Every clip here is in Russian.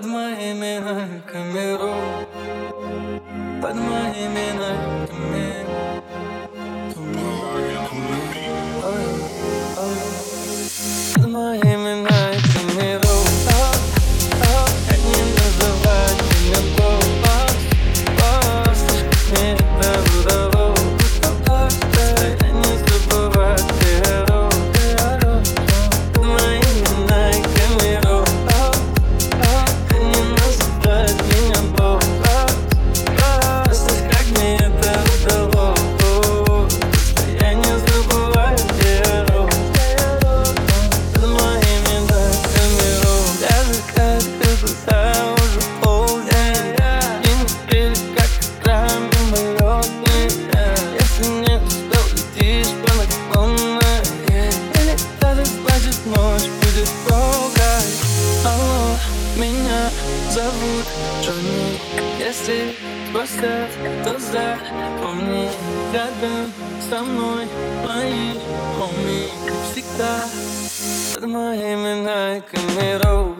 под моими ногами рок Под моими ногами Под моими Джонни Если спросят, то запомни Рядом со мной мои хоми Всегда. Под моими ногами роу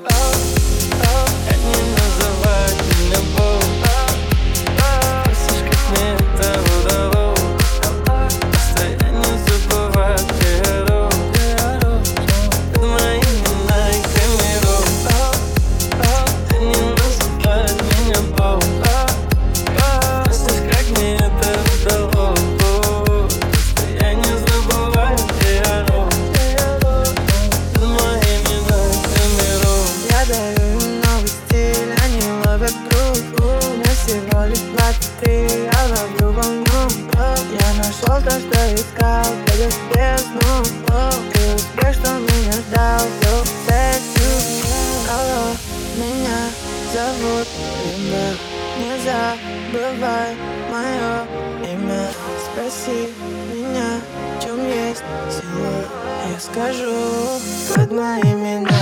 нашел то, что искал, пройдешь бездну И успех, что меня so thank you Алло, меня зовут? Лина Не забывай мое имя. Спроси меня, в чем есть сила. Я скажу под моими ногами